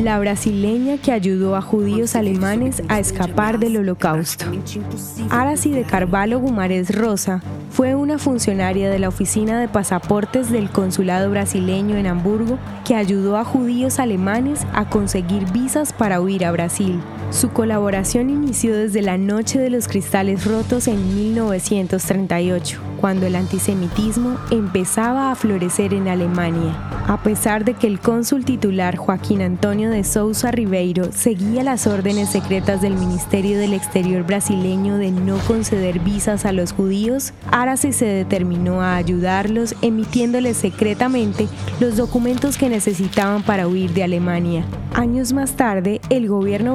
la brasileña que ayudó a judíos alemanes a escapar del holocausto. Arasi de Carvalho Gumares Rosa fue una funcionaria de la oficina de pasaportes del consulado brasileño en Hamburgo que ayudó a judíos alemanes a conseguir visas para huir a Brasil. Su colaboración inició desde la Noche de los Cristales Rotos en 1938, cuando el antisemitismo empezaba a florecer en Alemania. A pesar de que el cónsul titular Joaquín Antonio de Sousa Ribeiro seguía las órdenes secretas del Ministerio del Exterior brasileño de no conceder visas a los judíos, Arce se determinó a ayudarlos emitiéndoles secretamente los documentos que necesitaban para huir de Alemania. Años más tarde, el gobierno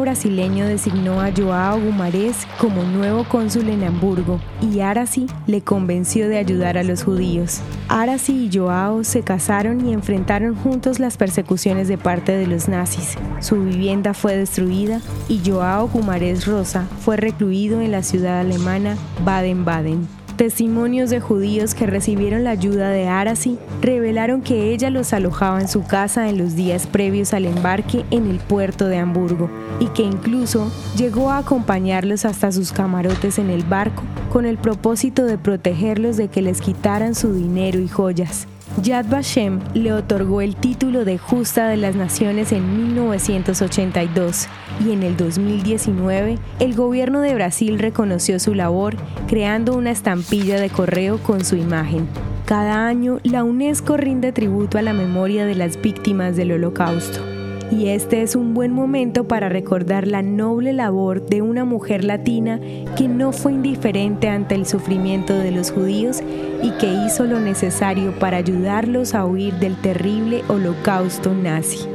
designó a Joao Gumarés como nuevo cónsul en Hamburgo y Arasi le convenció de ayudar a los judíos. Arasi y Joao se casaron y enfrentaron juntos las persecuciones de parte de los nazis. Su vivienda fue destruida y Joao Gumarés Rosa fue recluido en la ciudad alemana Baden-Baden. Testimonios de judíos que recibieron la ayuda de Arasi revelaron que ella los alojaba en su casa en los días previos al embarque en el puerto de Hamburgo y que incluso llegó a acompañarlos hasta sus camarotes en el barco con el propósito de protegerlos de que les quitaran su dinero y joyas. Yad Vashem le otorgó el título de Justa de las Naciones en 1982 y en el 2019 el gobierno de Brasil reconoció su labor creando una estampilla de correo con su imagen. Cada año la UNESCO rinde tributo a la memoria de las víctimas del holocausto y este es un buen momento para recordar la noble labor de una mujer latina que no fue indiferente ante el sufrimiento de los judíos y que hizo lo necesario para ayudarlos a huir del terrible holocausto nazi.